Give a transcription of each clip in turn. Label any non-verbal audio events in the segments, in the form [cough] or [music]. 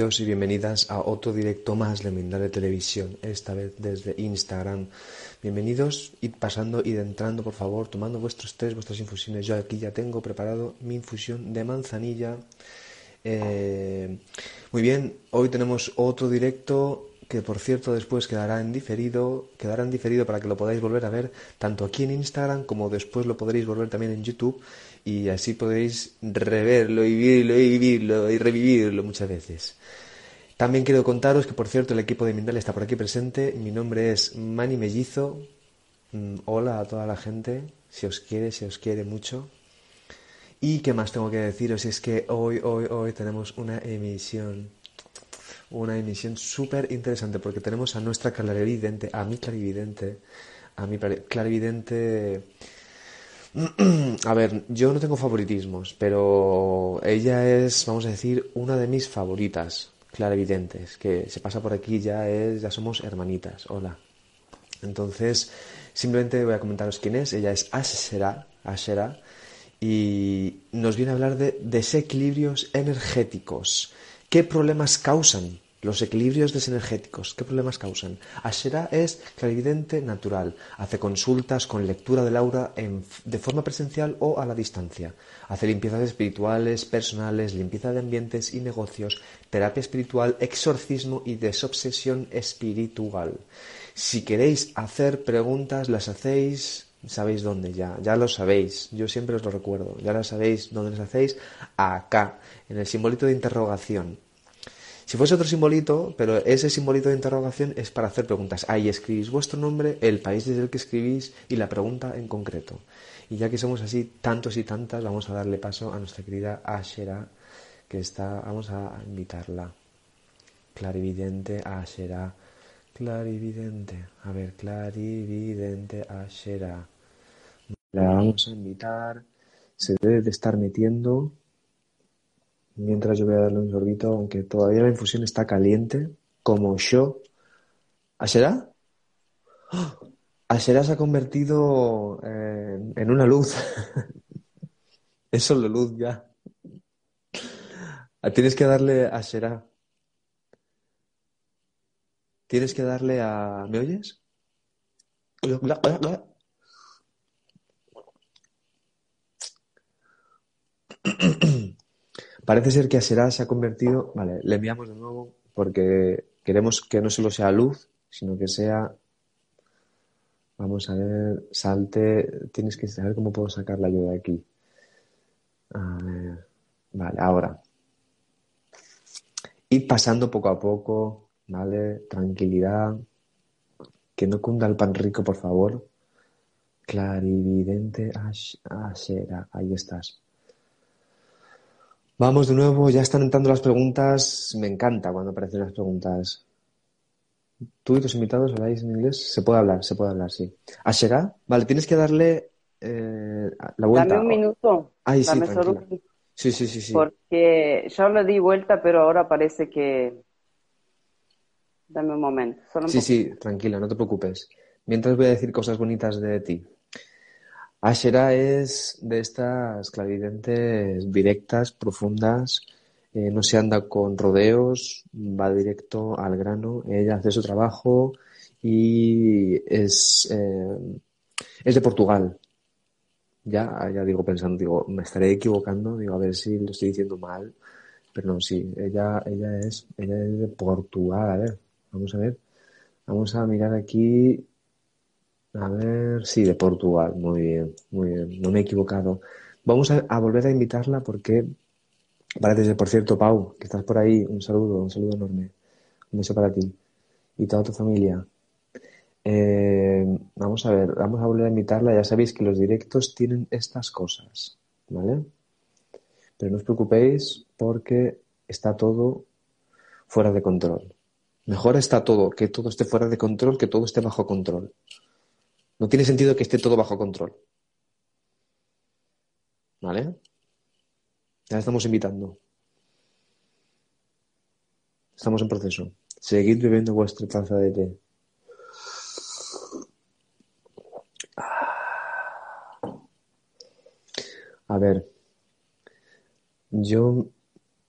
Bienvenidos y bienvenidas a otro directo más de Mindale Televisión, esta vez desde Instagram. Bienvenidos, id pasando, id entrando, por favor, tomando vuestros test, vuestras infusiones. Yo aquí ya tengo preparado mi infusión de manzanilla. Eh, muy bien, hoy tenemos otro directo que por cierto después quedará en diferido, quedará en diferido para que lo podáis volver a ver tanto aquí en Instagram como después lo podréis volver también en YouTube y así podéis reverlo y vivirlo y vivirlo y revivirlo muchas veces. También quiero contaros que, por cierto, el equipo de Mindal está por aquí presente. Mi nombre es Mani Mellizo. Mm, hola a toda la gente. Si os quiere, si os quiere mucho. Y qué más tengo que deciros es que hoy, hoy, hoy tenemos una emisión. Una emisión súper interesante porque tenemos a nuestra clarividente, a mi clarividente, a mi clarividente [clears throat] a ver, yo no tengo favoritismos, pero ella es, vamos a decir, una de mis favoritas, clarividentes, que se pasa por aquí ya es, ya somos hermanitas, hola. Entonces, simplemente voy a comentaros quién es, ella es Ashera, Ashera, y nos viene a hablar de desequilibrios energéticos. ¿Qué problemas causan los equilibrios desenergéticos, ¿qué problemas causan? Ashera es clarividente natural. Hace consultas con lectura del aura de forma presencial o a la distancia. Hace limpiezas espirituales, personales, limpieza de ambientes y negocios, terapia espiritual, exorcismo y desobsesión espiritual. Si queréis hacer preguntas, las hacéis sabéis dónde ya, ya lo sabéis, yo siempre os lo recuerdo, ya lo sabéis dónde las hacéis, acá, en el simbolito de interrogación, si fuese otro simbolito, pero ese simbolito de interrogación es para hacer preguntas. Ahí escribís vuestro nombre, el país desde el que escribís y la pregunta en concreto. Y ya que somos así tantos y tantas, vamos a darle paso a nuestra querida Ashera, que está, vamos a invitarla. Clarividente Ashera. Clarividente. A ver, clarividente Ashera. La vamos a invitar. Se debe de estar metiendo mientras yo voy a darle un sorbito, aunque todavía la infusión está caliente, como yo. ¿Ashera? ¡Oh! Ashera se ha convertido en, una luz. [laughs] es solo luz ya. Tienes que darle a Ashera. Tienes que darle a... ¿Me oyes? Parece ser que Asera se ha convertido. Vale, le enviamos de nuevo porque queremos que no solo sea luz, sino que sea. Vamos a ver, salte. Tienes que saber cómo puedo sacarla yo de aquí. A ver. Vale, ahora. Ir pasando poco a poco, ¿vale? Tranquilidad. Que no cunda el pan rico, por favor. Clarividente Ashera. Ahí estás. Vamos de nuevo, ya están entrando las preguntas. Me encanta cuando aparecen las preguntas. ¿Tú y tus invitados habláis en inglés? Se puede hablar, se puede hablar, sí. ¿Ashera? Vale, tienes que darle eh, la vuelta. Dame un minuto. Ay, sí, solo Sí, sí, sí, sí. Porque yo le di vuelta, pero ahora parece que... Dame un momento. sí, sí, tranquila, no te preocupes. Mientras voy a decir cosas bonitas de ti. Ashera es de estas clarividentes directas, profundas, eh, no se anda con rodeos, va directo al grano, ella hace su trabajo y es, eh, es de Portugal. Ya, ya digo pensando, digo, me estaré equivocando, digo, a ver si lo estoy diciendo mal, pero no, sí, ella, ella es, ella es de Portugal, a ver, vamos a ver, vamos a mirar aquí a ver, sí, de Portugal. Muy bien, muy bien. No me he equivocado. Vamos a, volver a invitarla porque parece por cierto, Pau, que estás por ahí. Un saludo, un saludo enorme. Un beso para ti y toda tu familia. Eh, vamos a ver, vamos a volver a invitarla. Ya sabéis que los directos tienen estas cosas, ¿vale? Pero no os preocupéis porque está todo fuera de control. Mejor está todo, que todo esté fuera de control, que todo esté bajo control. No tiene sentido que esté todo bajo control. ¿Vale? Ya estamos invitando. Estamos en proceso. Seguid bebiendo vuestra taza de té. A ver, yo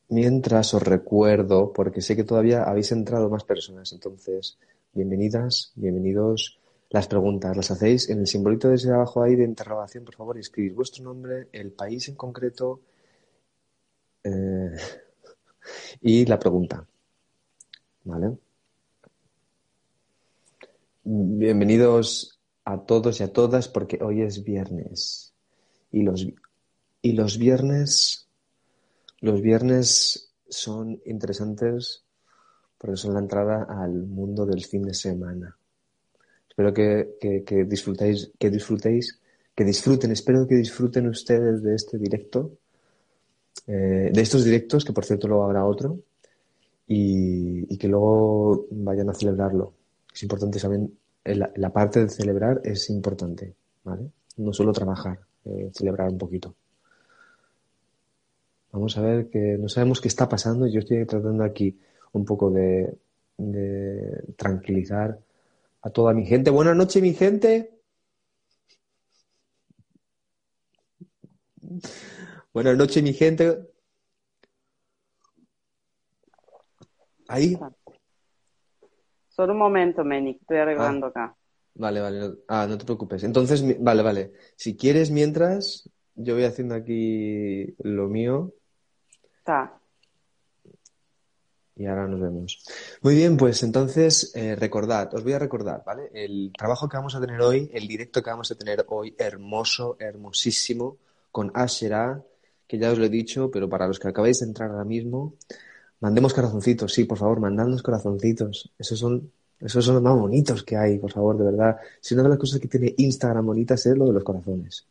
mientras os recuerdo, porque sé que todavía habéis entrado más personas, entonces, bienvenidas, bienvenidos. Las preguntas las hacéis en el simbolito desde abajo ahí de interrogación, por favor, escribid vuestro nombre, el país en concreto eh, [laughs] y la pregunta. ¿Vale? Bienvenidos a todos y a todas porque hoy es viernes. Y los, y los viernes, los viernes son interesantes porque son la entrada al mundo del fin de semana. Espero que, disfrutéis, que disfrutéis, que disfruten, espero que disfruten ustedes de este directo, eh, de estos directos, que por cierto luego habrá otro, y, que luego vayan a celebrarlo. Es importante saber la, parte de celebrar es importante, ¿vale? No solo trabajar, eh, celebrar un poquito. Vamos a ver que no sabemos qué está pasando. Yo estoy tratando aquí un poco de tranquilizar a toda mi gente. Buenas noches, mi gente. Buenas noches, mi gente. Ahí. Solo un momento, Meni, estoy arreglando ah. acá. Vale, vale. ah, no te preocupes. Entonces, vale, vale. Si quieres, mientras, yo voy haciendo aquí lo mío. Está. Y ahora nos vemos. Muy bien, pues entonces eh, recordad, os voy a recordar, ¿vale? El trabajo que vamos a tener hoy, el directo que vamos a tener hoy, hermoso, hermosísimo, con Ashera, que ya os lo he dicho, pero para los que acabáis de entrar ahora mismo, Mandemos corazoncitos, sí, por favor, mandadnos corazoncitos. Esos son, esos son los más bonitos que hay, por favor, de verdad. Si una de las cosas que tiene Instagram bonitas es lo de los corazones.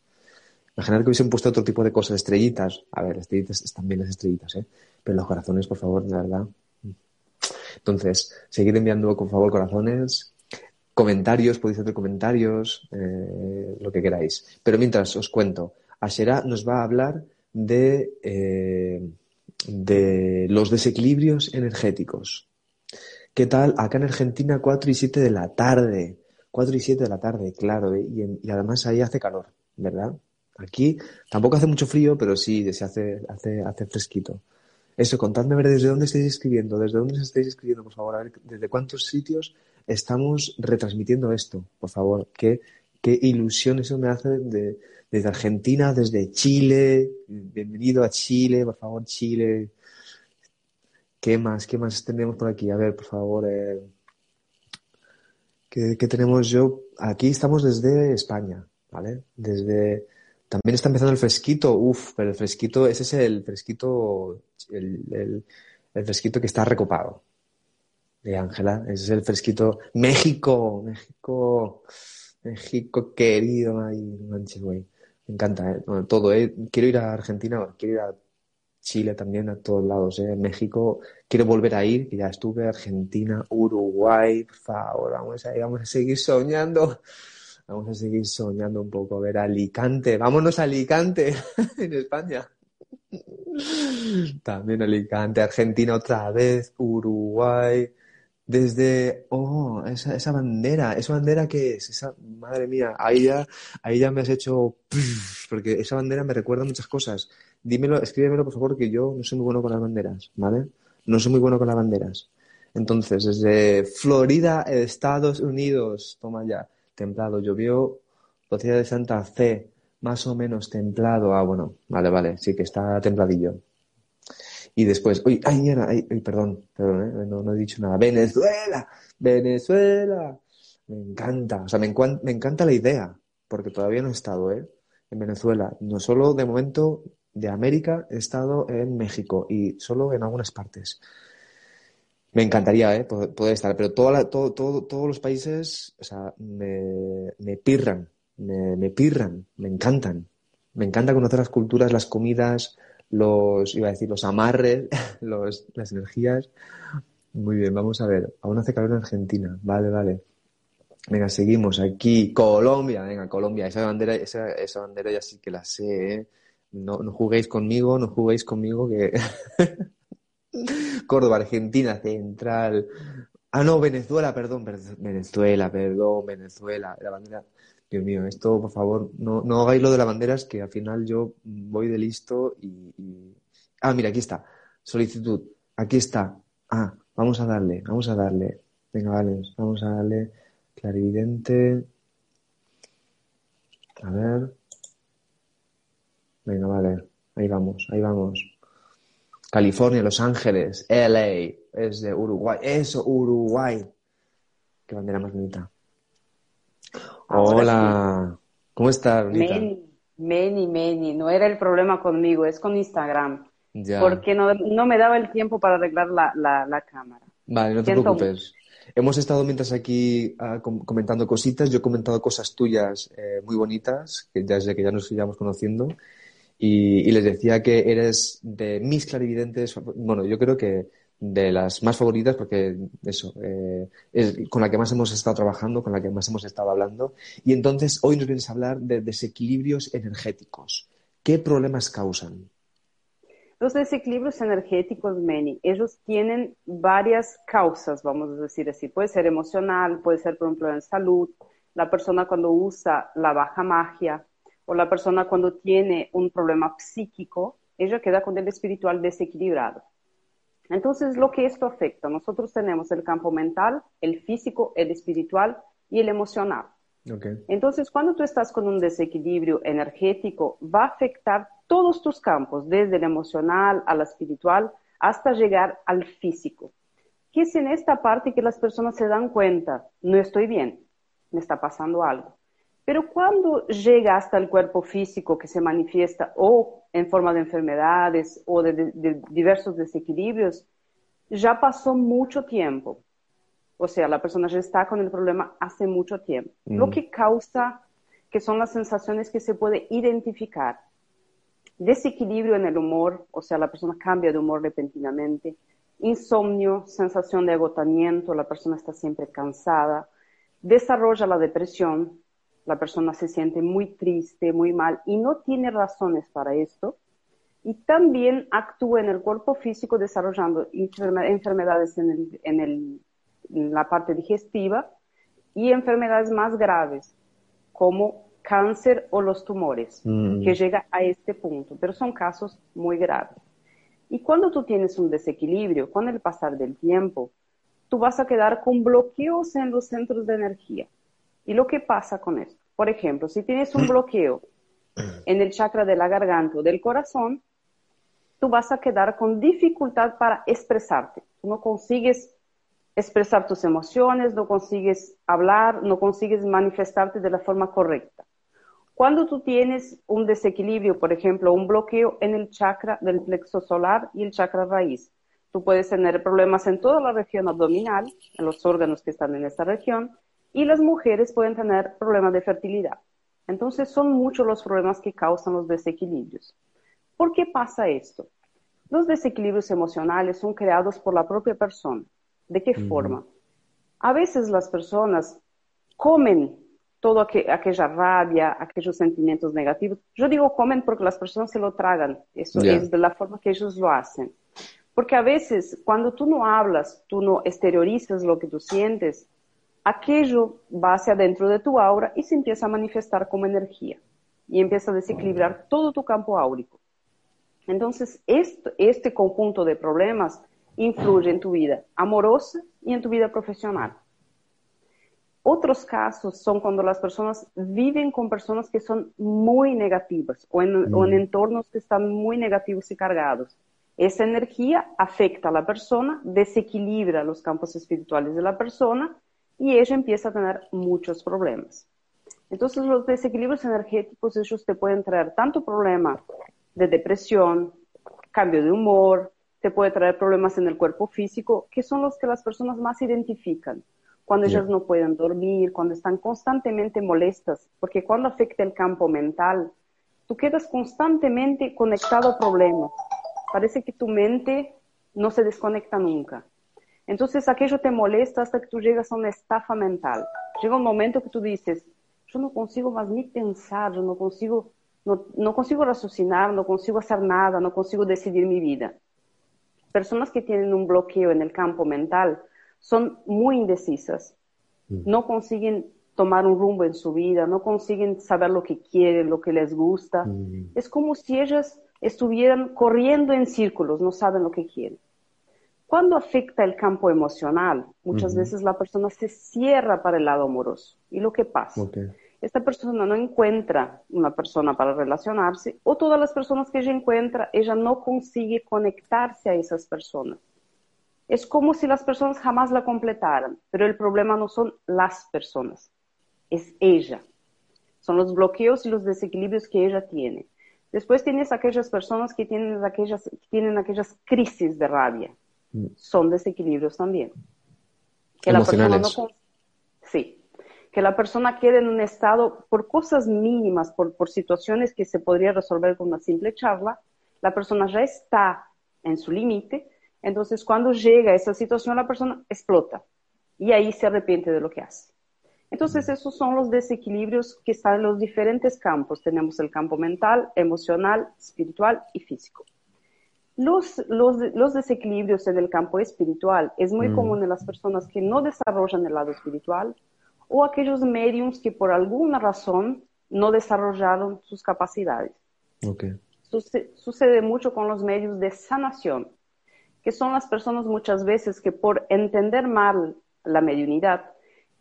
Imaginad que hubiesen puesto otro tipo de cosas, estrellitas. A ver, estrellitas están bien las estrellitas, ¿eh? Pero los corazones, por favor, de verdad. Entonces, seguid enviando, por favor, corazones. Comentarios, podéis hacer comentarios, eh, lo que queráis. Pero mientras os cuento, Ashera nos va a hablar de eh, de los desequilibrios energéticos. ¿Qué tal? Acá en Argentina 4 y 7 de la tarde. 4 y 7 de la tarde, claro. ¿eh? Y, además ahí hace calor, ¿verdad? Aquí tampoco hace mucho frío, pero sí se hace, hace, hace fresquito. Eso, contadme a ver desde dónde estáis escribiendo, desde dónde estáis escribiendo, por favor, a ver desde cuántos sitios estamos retransmitiendo esto, por favor. Qué, qué ilusión eso me hace de, desde Argentina, desde Chile. Bienvenido a Chile, por favor, Chile. ¿Qué más? ¿Qué más tenemos por aquí? A ver, por favor. Eh, ¿qué, tenemos yo? Aquí estamos desde España, ¿vale? Desde... También está empezando el fresquito, uf, pero el fresquito, ese es el fresquito, el, fresquito que está recopado de Ángela. Ese es el fresquito. México, México, México querido, ay, manches, güey. Me encanta, ¿eh? todo, ¿eh? Quiero ir a Argentina, quiero ir a Chile también, a todos lados, ¿eh? México, quiero volver a ir, ya estuve, Argentina, Uruguay, por favor, vamos a, vamos a seguir soñando. Vamos a seguir soñando un poco, a ver, Alicante, vámonos a Alicante, [laughs] en España. También Alicante, Argentina otra vez, Uruguay, desde, oh, esa, bandera, ¿esa bandera qué es? Esa, madre mía, ahí ya, ahí ya me has hecho, porque esa bandera me recuerda muchas cosas. Dímelo, escríbemelo por favor, que yo no soy muy bueno con las banderas, ¿vale? No soy muy bueno con las banderas. Entonces, desde Florida, Estados Unidos, toma ya, templado, llovió, Botella de Santa Fe, más o menos templado, ah, bueno, vale, vale, sí que está templadillo. Y después, uy, ay, ay, ay, perdón, perdón, ¿eh? no, no he dicho nada. Venezuela, Venezuela. Me encanta, o sea, me, me encanta la idea, porque todavía no he estado, ¿eh? En Venezuela. No solo de momento de América, he estado en México y solo en algunas partes. Me encantaría ¿eh? poder, estar, pero toda todo, todo, todos los países o sea, me, me pirran, me, me, pirran, me encantan. Me encanta conocer las culturas, las comidas, los, iba a decir, los amarres, [laughs] los, las energías. Muy bien, vamos a ver. Aún hace calor en Argentina. Vale, vale. Venga, seguimos aquí. Colombia, venga, Colombia. Esa bandera, esa, esa bandera ya sí que la sé, ¿eh? No, no juguéis conmigo, no juguéis conmigo que... [laughs] [laughs] Córdoba, Argentina, Central. Ah, no, Venezuela, perdón, Venezuela, perdón, Venezuela. La bandera Dios mío, esto, por favor, no, no hagáis lo de las banderas, que al final yo voy de listo y, Ah, mira, aquí está. solicitud. Aquí está. Ah, vamos a darle, vamos a darle. Venga, vale, vamos a darle clarividente. A ver. Venga, vale. Ahí vamos, ahí vamos. California, Los Ángeles, LA, es de Uruguay. Eso, Uruguay. Qué bandera más bonita. Hola. ¿Cómo estás, bonita? Many, many, many. No era el problema conmigo, es con Instagram. Porque no, no, me daba el tiempo para arreglar la, la, la cámara. Vale, no te preocupes. Hemos estado mientras aquí uh, comentando cositas. Yo he comentado cosas tuyas eh, muy bonitas, que ya desde que ya nos íbamos conociendo. Y, les decía que eres de mis clarividentes, bueno, yo creo que de las más favoritas porque eso, eh, es con la que más hemos estado trabajando, con la que más hemos estado hablando. Y entonces hoy nos vienes a hablar de desequilibrios energéticos. ¿Qué problemas causan? Los desequilibrios energéticos, Manny, ellos tienen varias causas, vamos a decir así. Puede ser emocional, puede ser, por ejemplo, en salud, la persona cuando usa la baja magia o la persona cuando tiene un problema psíquico, ella queda con el espiritual desequilibrado. Entonces, lo que esto afecta, nosotros tenemos el campo mental, el físico, el espiritual y el emocional. Entonces, cuando tú estás con un desequilibrio energético, va a afectar todos tus campos, desde el emocional al espiritual, hasta llegar al físico. Que es en esta parte que las personas se dan cuenta, no estoy bien, me está pasando algo. Pero cuando llega hasta el cuerpo físico que se manifiesta o en forma de enfermedades o de, diversos desequilibrios, ya pasó mucho tiempo. O sea, la persona ya está con el problema hace mucho tiempo. Lo que causa que son las sensaciones que se puede identificar. Desequilibrio en el humor, o sea, la persona cambia de humor repentinamente. Insomnio, sensación de agotamiento, la persona está siempre cansada. Desarrolla la depresión, la persona se siente muy triste, muy mal y no tiene razones para esto. Y también actúa en el cuerpo físico desarrollando enfermedades en, la parte digestiva y enfermedades más graves, como cáncer o los tumores, mm. que llega a este punto, pero son casos muy graves. Y cuando tú tienes un desequilibrio, con el pasar del tiempo, tú vas a quedar con bloqueos en los centros de energía. ¿Y lo que pasa con esto? Por ejemplo, si tienes un bloqueo en el chakra de la garganta o del corazón, tú vas a quedar con dificultad para expresarte. Tú no consigues expresar tus emociones, no consigues hablar, no consigues manifestarte de la forma correcta. Cuando tú tienes un desequilibrio, por ejemplo, un bloqueo en el chakra del plexo solar y el chakra raíz, tú puedes tener problemas en toda la región abdominal, en los órganos que están en esta región, y las mujeres pueden tener problemas de fertilidad. Entonces son muchos los problemas que causan los desequilibrios. ¿Por qué pasa esto? Los desequilibrios emocionales son creados por la propia persona. ¿De qué forma? A veces las personas comen toda aquella rabia, aquellos sentimientos negativos. Yo digo comen porque las personas se lo tragan. Eso es de la forma que ellos lo hacen. Porque a veces cuando tú no hablas, tú no exteriorizas lo que tú sientes, aquello va hacia adentro de tu aura y se empieza a manifestar como energía y empieza a desequilibrar todo tu campo áurico. Entonces, este, este conjunto de problemas influye en tu vida amorosa y en tu vida profesional. Otros casos son cuando las personas viven con personas que son muy negativas o en, o en, mm. entornos que están muy negativos y cargados. Esa energía afecta a la persona, desequilibra los campos espirituales de la persona y ella empieza a tener muchos problemas. Entonces los desequilibrios energéticos, ellos te pueden traer tanto problema de depresión, cambio de humor, te puede traer problemas en el cuerpo físico, que son los que las personas más identifican. Cuando ellas no pueden dormir, cuando están constantemente molestas, porque cuando afecta el campo mental, tú quedas constantemente conectado a problemas. Parece que tu mente no se desconecta nunca. Entonces aquello te molesta hasta que tú llegas a una estafa mental. Llega un momento que tú dices, yo no consigo más ni pensar, yo no consigo, no, no consigo raciocinar, no consigo hacer nada, no consigo decidir mi vida. Personas que tienen un bloqueo en el campo mental son muy indecisas, mm. no consiguen tomar un rumbo en su vida, no consiguen saber lo que quieren, lo que les gusta. Mm. Es como si ellas estuvieran corriendo en círculos, no saben lo que quieren. Cuando afecta el campo emocional, muchas veces la persona se cierra para el lado amoroso. ¿Y lo que pasa? Esta persona no encuentra una persona para relacionarse o todas las personas que ella encuentra, ella no consigue conectarse a esas personas. Es como si las personas jamás la completaran, pero el problema no son las personas, es ella. Son los bloqueos y los desequilibrios que ella tiene. Después tienes aquellas personas que tienen aquellas, tienen aquellas crisis de rabia. Son desequilibrios también. Que la persona no, sí, que la persona quede en un estado por cosas mínimas, por, por situaciones que se podría resolver con una simple charla, la persona ya está en su límite, entonces cuando llega a esa situación la persona explota y ahí se arrepiente de lo que hace. Entonces, esos son los desequilibrios que están en los diferentes campos. Tenemos el campo mental, emocional, espiritual y físico. Los, los, desequilibrios en el campo espiritual es muy mm. común en las personas que no desarrollan el lado espiritual o aquellos mediums que por alguna razón no desarrollaron sus capacidades. Okay. Sucede, mucho con los medios de sanación, que son las personas muchas veces que por entender mal la mediunidad,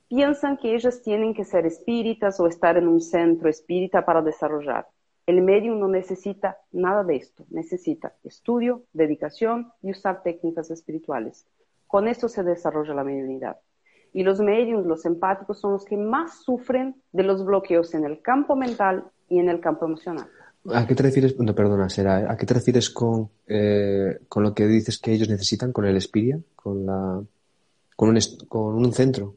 piensan que ellas tienen que ser espíritas o estar en un centro espírita para desarrollar. El medium no necesita nada de esto, necesita estudio, dedicación y usar técnicas espirituales. Con esto se desarrolla la mediunidad. Y los mediums, los empáticos, son los que más sufren de los bloqueos en el campo mental y en el campo emocional. ¿A qué te refieres? Perdona, será. ¿A qué te refieres con, eh, con lo que dices que ellos necesitan, con el Espiria, con la, con un, con un centro?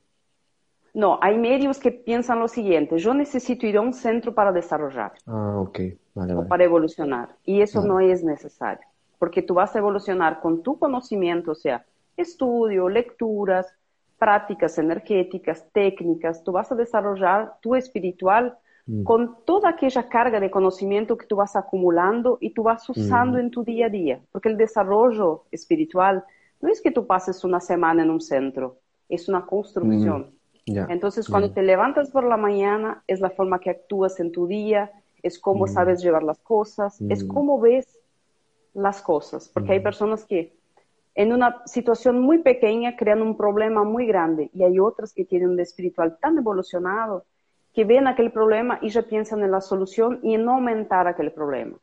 No, hay medios que piensan lo siguiente, yo necesito ir a un centro para desarrollar. Ah, ok, vale, O para evolucionar. Y eso no es necesario, porque tú vas a evolucionar con tu conocimiento, o sea, estudio, lecturas, prácticas energéticas, técnicas, tú vas a desarrollar tu espiritual mm. con toda aquella carga de conocimiento que tú vas acumulando y tú vas usando mm. en tu día a día, porque el desarrollo espiritual no es que tú pases una semana en un centro, es una construcción. Mm. Entonces, cuando te levantas por la mañana, es la forma que actúas en tu día, es cómo mm. sabes llevar las cosas, es mm. cómo ves las cosas, porque hay mm. personas que en una situación muy pequeña crean un problema muy grande y hay otras que tienen un espiritual tan evolucionado que ven aquel problema y ya piensan en la solución y en no aumentar aquel problema.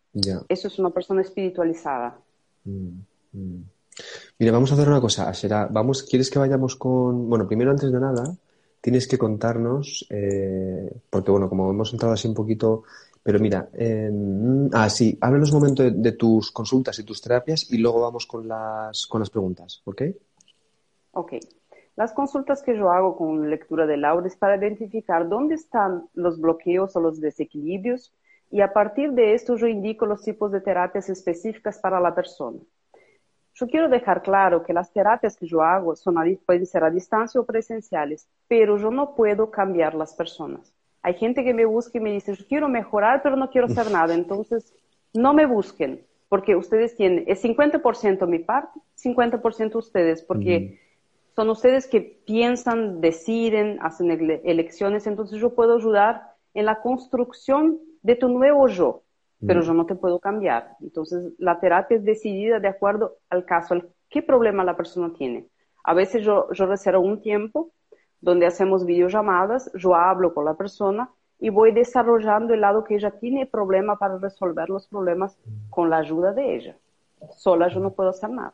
Eso es una persona espiritualizada. Mira, vamos a hacer una cosa, Será, vamos, ¿quieres que vayamos con, bueno, primero antes de nada, tienes que contarnos, eh, porque bueno, como hemos entrado así un poquito, pero mira, eh, ah, sí, háblanos un momento de, tus consultas y tus terapias y luego vamos con las, con las preguntas, ¿ok? Ok. Las consultas que yo hago con lectura de Laura es para identificar dónde están los bloqueos o los desequilibrios y a partir de esto yo indico los tipos de terapias específicas para la persona. Yo quiero dejar claro que las terapias que yo hago son pueden ser a distancia o presenciales, pero yo no puedo cambiar las personas. Hay gente que me busca y me dice, yo quiero mejorar, pero no quiero hacer nada. [laughs] Entonces, no me busquen, porque ustedes tienen, es 50% mi parte, 50% ustedes, porque son ustedes que piensan, deciden, hacen elecciones. Entonces, yo puedo ayudar en la construcción de tu nuevo yo pero yo no te puedo cambiar. Entonces, la terapia es decidida de acuerdo al caso, al qué problema la persona tiene. A veces yo, yo reservo un tiempo donde hacemos videollamadas, yo hablo con la persona y voy desarrollando el lado que ella tiene problema para resolver los problemas con la ayuda de ella. Sola yo no puedo hacer nada.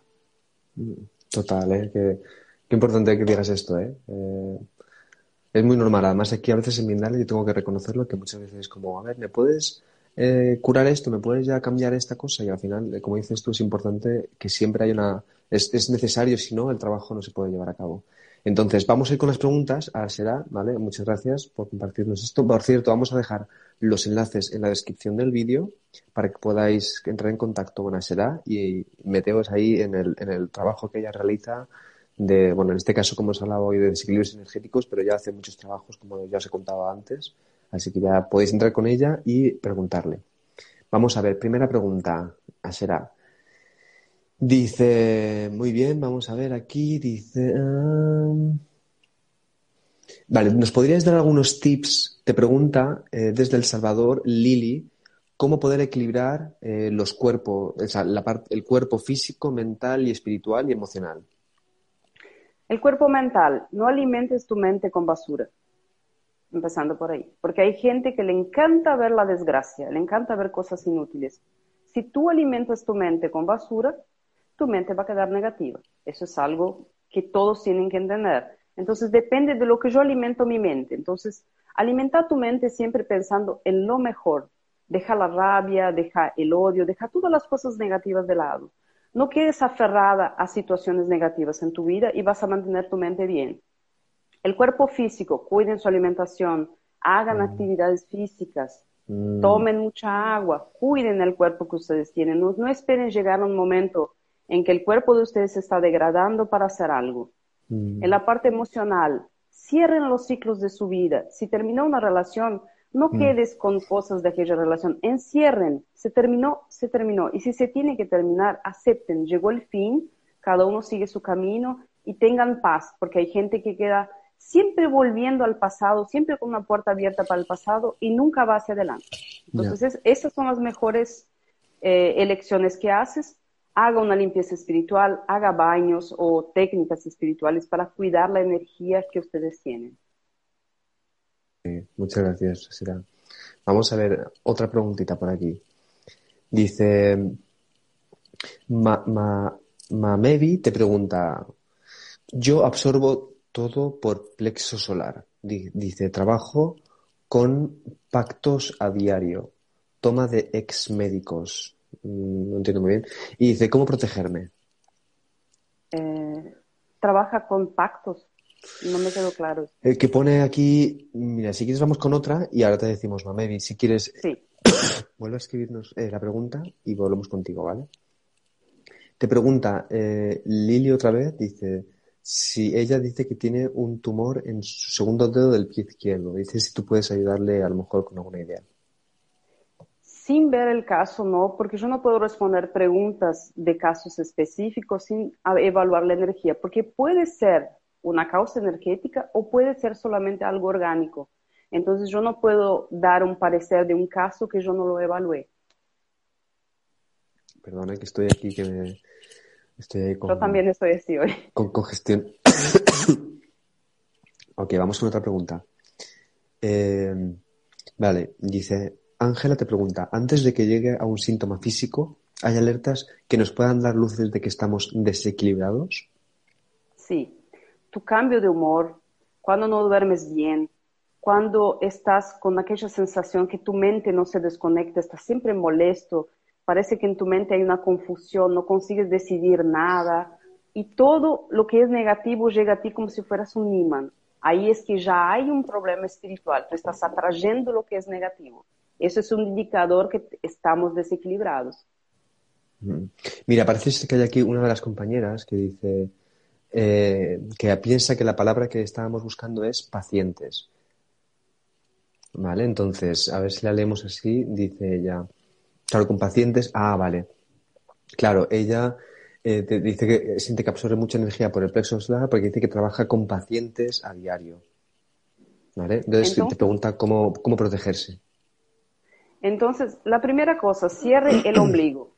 Total, ¿eh? Qué, qué importante que digas esto, ¿eh? ¿eh? Es muy normal. Además, aquí a veces en Mindale yo tengo que reconocerlo que muchas veces es como, a ver, ¿me puedes eh, curar esto, me puedes ya cambiar esta cosa y al final, eh, como dices tú, es importante que siempre hay una, es, es, necesario, si no, el trabajo no se puede llevar a cabo. Entonces, vamos a ir con las preguntas. Ahora será, ¿vale? Muchas gracias por compartirnos esto. Por cierto, vamos a dejar los enlaces en la descripción del vídeo para que podáis entrar en contacto con Asera y meteos ahí en el, en el trabajo que ella realiza de, bueno, en este caso, como os hablaba hoy, de desequilibrios energéticos, pero ya hace muchos trabajos, como ya os he contado antes, Así que ya podéis entrar con ella y preguntarle. Vamos a ver, primera pregunta, será. Dice, muy bien, vamos a ver aquí, dice... vale, ¿nos podrías dar algunos tips? Te pregunta eh, desde El Salvador Lili cómo poder equilibrar eh, los cuerpos, o sea, el cuerpo físico, mental y espiritual y emocional. El cuerpo mental, no alimentes tu mente con basura, empezando por ahí, porque hay gente que le encanta ver la desgracia, le encanta ver cosas inútiles. Si tú alimentas tu mente con basura, tu mente va a quedar negativa. Eso es algo que todos tienen que entender. Entonces depende de lo que yo alimento mi mente. Entonces, alimenta tu mente siempre pensando en lo mejor, deja la rabia, deja el odio, deja todas las cosas negativas de lado. No quedes aferrada a situaciones negativas en tu vida y vas a mantener tu mente bien. El cuerpo físico, cuiden su alimentación, hagan mm. actividades físicas, mm. tomen mucha agua, cuiden el cuerpo que ustedes tienen. No, no, esperen llegar a un momento en que el cuerpo de ustedes se está degradando para hacer algo. Mm. En la parte emocional, cierren los ciclos de su vida. Si terminó una relación, no quedes con cosas de aquella relación, encierren, se terminó, se terminó. Y si se tiene que terminar, acepten, llegó el fin, cada uno sigue su camino y tengan paz, porque hay gente que queda siempre volviendo al pasado, siempre con una puerta abierta para el pasado y nunca va hacia adelante. Entonces, esas son las mejores eh, elecciones que haces. Haga una limpieza espiritual, haga baños o técnicas espirituales para cuidar la energía que ustedes tienen muchas gracias, Sira. Vamos a ver otra preguntita por aquí. Dice, Mamevi te pregunta, yo absorbo todo por plexo solar. Dice, trabajo con pactos a diario, toma de ex médicos. Mm, no entiendo muy bien. Y dice, ¿cómo protegerme? Eh, trabaja con pactos. No me quedó claro. El que pone aquí, mira, si quieres vamos con otra y ahora te decimos, Mamevi, si quieres, sí. [coughs] vuelve a escribirnos eh, la pregunta y volvemos contigo, ¿vale? Te pregunta eh, Lili otra vez, dice, si ella dice que tiene un tumor en su segundo dedo del pie izquierdo, dice si tú puedes ayudarle a lo mejor con alguna idea. Sin ver el caso, no, porque yo no puedo responder preguntas de casos específicos sin evaluar la energía, porque puede ser una causa energética o puede ser solamente algo orgánico. Entonces yo no puedo dar un parecer de un caso que yo no lo evalué. Perdona que estoy aquí, que me... Estoy con, yo también estoy así hoy. Con congestión. [coughs] ok, vamos con otra pregunta. Eh, vale, dice, Ángela te pregunta, antes de que llegue a un síntoma físico, ¿hay alertas que nos puedan dar luces de que estamos desequilibrados? Sí, tu cambio de humor, cuando no duermes bien, cuando estás con aquella sensación que tu mente no se desconecta, estás siempre molesto, parece que en tu mente hay una confusión, no consigues decidir nada y todo lo que es negativo llega a ti como si fueras un imán. Ahí es que ya hay un problema espiritual, tú estás atrayendo lo que es negativo. Eso es un indicador que estamos desequilibrados. Mm. Mira, parece que hay aquí una de las compañeras que dice, eh, que piensa que la palabra que estábamos buscando es pacientes. ¿Vale? Entonces, a ver si la leemos así, dice ella. Claro, con pacientes, ah, vale. Claro, ella eh, dice que siente que absorbe mucha energía por el plexo solar porque dice que trabaja con pacientes a diario. ¿Vale? Entonces, te pregunta cómo, cómo protegerse. Entonces, la primera cosa, cierre el ombligo.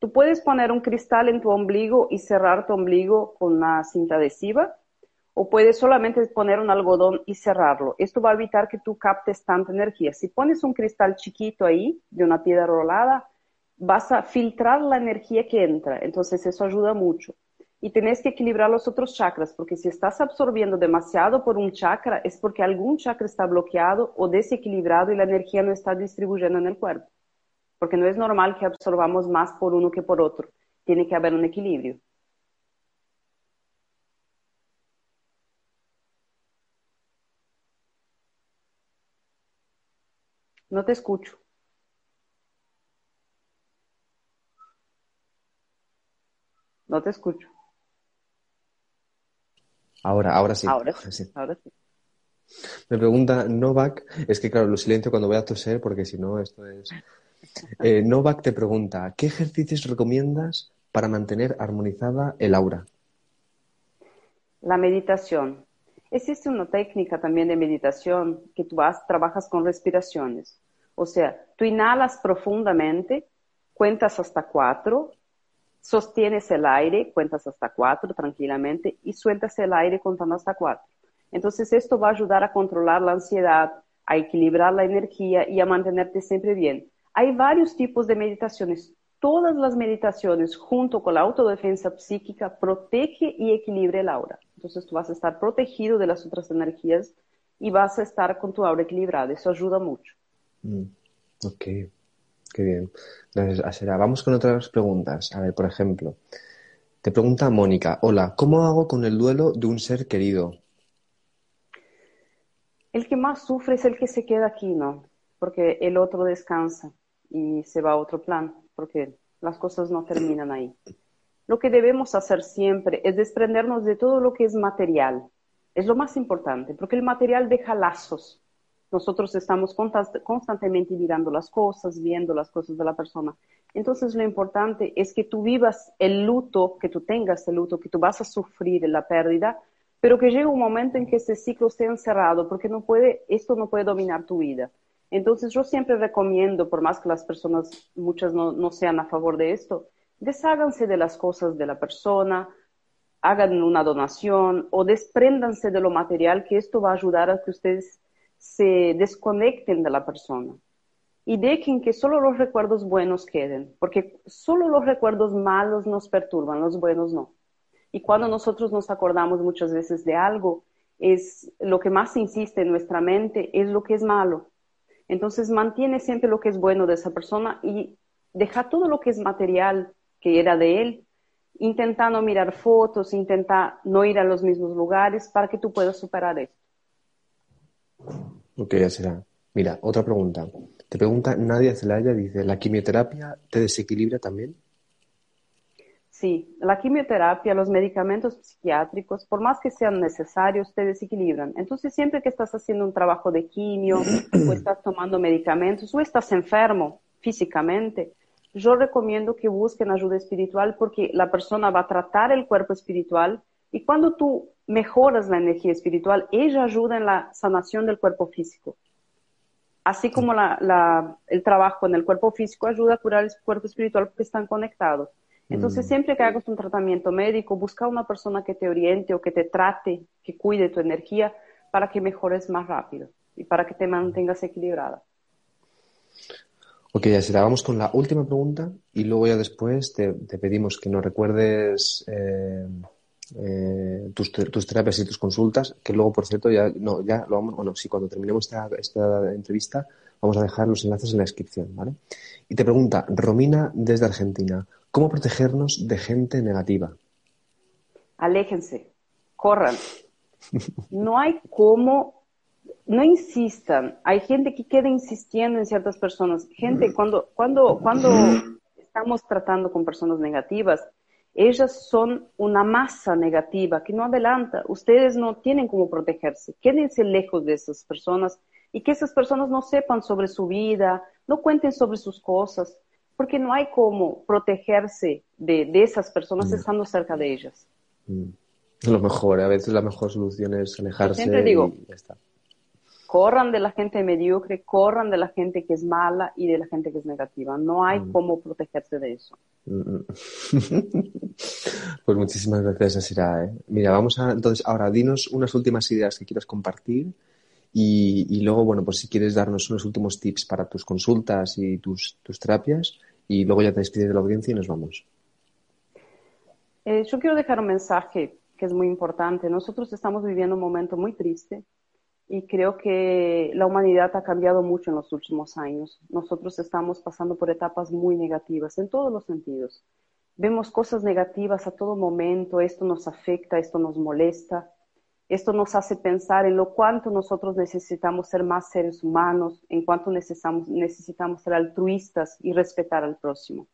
Tú puedes poner un cristal en tu ombligo y cerrar tu ombligo con una cinta adhesiva o puedes solamente poner un algodón y cerrarlo. Esto va a evitar que tú captes tanta energía. Si pones un cristal chiquito ahí de una piedra rolada, vas a filtrar la energía que entra. Entonces eso ayuda mucho. Y tenés que equilibrar los otros chakras, porque si estás absorbiendo demasiado por un chakra, es porque algún chakra está bloqueado o desequilibrado y la energía no está distribuyendo en el cuerpo porque no es normal que absorbamos más por uno que por otro. Tiene que haber un equilibrio. No te escucho. No te escucho. Ahora, ahora sí. Ahora sí. Ahora sí. Me pregunta Novak, es que claro, lo silencio cuando voy a toser porque si no esto es... Eh, Novak te pregunta, ¿qué ejercicios recomiendas para mantener armonizada el aura? La meditación. Existe una técnica también de meditación que tú trabajas con respiraciones. O sea, tú inhalas profundamente, cuentas hasta cuatro, sostienes el aire, cuentas hasta cuatro tranquilamente y sueltas el aire contando hasta cuatro. Entonces esto va a ayudar a controlar la ansiedad, a equilibrar la energía y a mantenerte siempre bien. Hay varios tipos de meditaciones. Todas las meditaciones junto con la autodefensa psíquica protege y equilibra el aura. Entonces tú vas a estar protegido de las otras energías y vas a estar con tu aura equilibrada. Eso ayuda mucho. Mm, ok, qué bien. Gracias, Asera. Vamos con otras preguntas. A ver, por ejemplo, te pregunta Mónica, hola, ¿cómo hago con el duelo de un ser querido? El que más sufre es el que se queda aquí, ¿no? Porque el otro descansa y se va a otro plan, porque las cosas no terminan ahí. Lo que debemos hacer siempre es desprendernos de todo lo que es material. Es lo más importante, porque el material deja lazos. Nosotros estamos constantemente mirando las cosas, viendo las cosas de la persona. Entonces lo importante es que tú vivas el luto, que tú tengas el luto, que tú vas a sufrir la pérdida, pero que llegue un momento en que ese ciclo esté encerrado, porque no puede, esto no puede dominar tu vida. Entonces yo siempre recomiendo, por más que las personas, muchas no, no sean a favor de esto, desháganse de las cosas de la persona, hagan una donación o despréndanse de lo material, que esto va a ayudar a que ustedes se desconecten de la persona y dejen que solo los recuerdos buenos queden, porque solo los recuerdos malos nos perturban, los buenos no. Y cuando nosotros nos acordamos muchas veces de algo, es lo que más insiste en nuestra mente, es lo que es malo. Entonces mantiene siempre lo que es bueno de esa persona y deja todo lo que es material que era de él, intentando mirar fotos, intenta no ir a los mismos lugares para que tú puedas superar esto. Ok, ya será. Mira, otra pregunta. Te pregunta Nadia Zelaya, dice, ¿la quimioterapia te desequilibra también? Sí, la quimioterapia, los medicamentos psiquiátricos, por más que sean necesarios, te desequilibran. Entonces, siempre que estás haciendo un trabajo de quimio o estás tomando medicamentos o estás enfermo físicamente, yo recomiendo que busquen ayuda espiritual porque la persona va a tratar el cuerpo espiritual y cuando tú mejoras la energía espiritual, ella ayuda en la sanación del cuerpo físico. Así como el trabajo en el cuerpo físico ayuda a curar el cuerpo espiritual porque están conectados. Entonces, mm. siempre que hagas un tratamiento médico, busca una persona que te oriente o que te trate, que cuide tu energía para que mejores más rápido y para que te mantengas equilibrada. Ok, ya vamos con la última pregunta y luego ya después te, pedimos que nos recuerdes eh, eh, tus, tus, terapias y tus consultas, que luego, por cierto, ya, no, ya lo vamos, bueno, sí, cuando terminemos esta, esta entrevista, vamos a dejar los enlaces en la descripción, ¿vale? Y te pregunta, Romina desde Argentina, ¿Cómo protegernos de gente negativa? Aléjense, corran. No hay cómo, no insistan. Hay gente que queda insistiendo en ciertas personas. Gente, cuando, cuando, cuando estamos tratando con personas negativas, ellas son una masa negativa que no adelanta. Ustedes no tienen cómo protegerse. Quédense lejos de esas personas y que esas personas no sepan sobre su vida, no cuenten sobre sus cosas porque no hay cómo protegerse de, esas personas estando cerca de ellas. Mm. Lo mejor, a veces la mejor solución es alejarse siempre digo, y ya está. Corran de la gente mediocre, corran de la gente que es mala y de la gente que es negativa. No hay mm. cómo protegerse de eso. Mm, [laughs] pues muchísimas gracias, Asira. ¿eh? Mira, vamos a, entonces, ahora dinos unas últimas ideas que quieras compartir y, y, luego, bueno, pues si quieres darnos unos últimos tips para tus consultas y tus, tus terapias, y luego ya te despides de la audiencia y nos vamos. Eh, yo quiero dejar un mensaje que es muy importante. Nosotros estamos viviendo un momento muy triste y creo que la humanidad ha cambiado mucho en los últimos años. Nosotros estamos pasando por etapas muy negativas en todos los sentidos. Vemos cosas negativas a todo momento, esto nos afecta, esto nos molesta. Esto nos hace pensar en lo cuánto nosotros necesitamos ser más seres humanos, en cuánto necesitamos, necesitamos ser altruistas y respetar al próximo.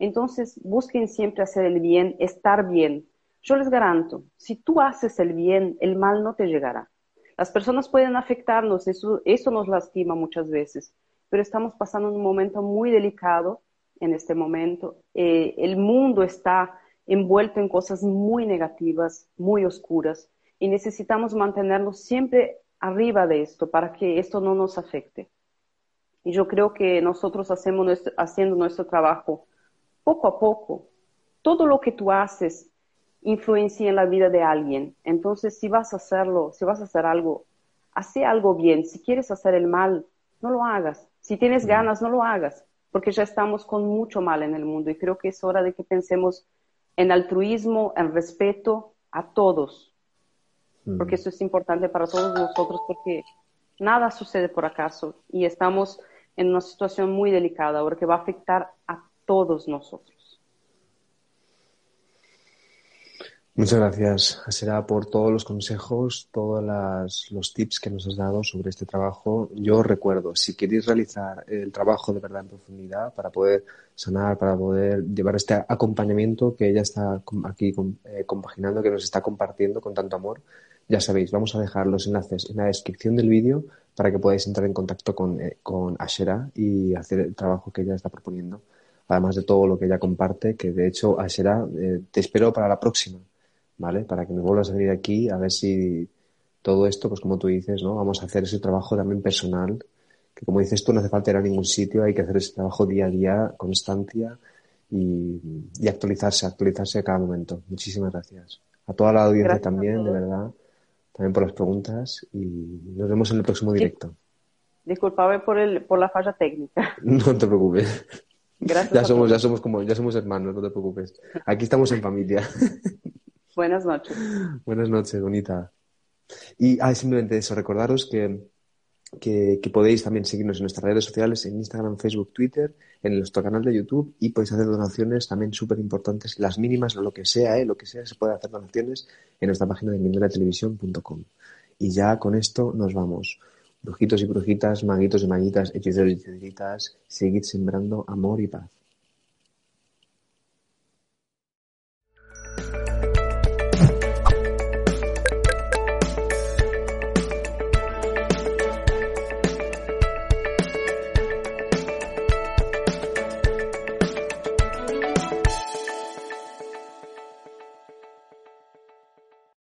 Entonces, busquen siempre hacer el bien, estar bien. Yo les garanto, si tú haces el bien, el mal no te llegará. Las personas pueden afectarnos, eso, eso nos lastima muchas veces, pero estamos pasando un momento muy delicado en este momento. Eh, el mundo está envuelto en cosas muy negativas, muy oscuras y necesitamos mantenernos siempre arriba de esto para que esto no nos afecte. Y yo creo que nosotros hacemos haciendo nuestro trabajo poco a poco. Todo lo que tú haces influencia en la vida de alguien. Entonces, si vas a hacerlo, si vas a hacer algo, hace algo bien. Si quieres hacer el mal, no lo hagas. Si tienes ganas, no lo hagas, porque ya estamos con mucho mal en el mundo y creo que es hora de que pensemos en altruismo, en respeto a todos, porque eso es importante para todos nosotros, porque nada sucede por acaso y estamos en una situación muy delicada ahora que va a afectar a todos nosotros. Muchas gracias, Asera, por todos los consejos, todos los tips que nos has dado sobre este trabajo. Yo recuerdo, si queréis realizar el trabajo de verdad en profundidad para poder sanar, para poder llevar este acompañamiento que ella está aquí eh, compaginando, que nos está compartiendo con tanto amor, ya sabéis, vamos a dejar los enlaces en la descripción del vídeo para que podáis entrar en contacto con, eh, con Ashera y hacer el trabajo que ella está proponiendo. Además de todo lo que ella comparte, que de hecho, Ashera, eh, te espero para la próxima ¿vale? Para que me vuelvas a venir aquí a ver si todo esto, pues como tú dices, ¿no? Vamos a hacer ese trabajo también personal, que como dices tú, no hace falta ir a ningún sitio, hay que hacer ese trabajo día a día, constancia y, actualizarse, actualizarse a cada momento. Muchísimas gracias. A toda la audiencia también, de verdad, también por las preguntas y nos vemos en el próximo directo. Disculpame por, el, por la falla técnica. [laughs] No te preocupes. Gracias. Ya somos, ya somos como, ya somos hermanos, no te preocupes. Aquí estamos en familia. [laughs] Buenas noches. Buenas noches, bonita. Y ah, simplemente eso, recordaros que, que, podéis también seguirnos en nuestras redes sociales, en Instagram, Facebook, Twitter, en nuestro canal de YouTube y podéis hacer donaciones también súper importantes, las mínimas, lo que sea, ¿eh? lo que sea, se puede hacer donaciones en nuestra página de televisión.com. Y ya con esto nos vamos. Brujitos y brujitas, maguitos y maguitas, hechiceros y hechiceritas, seguid sembrando amor y paz.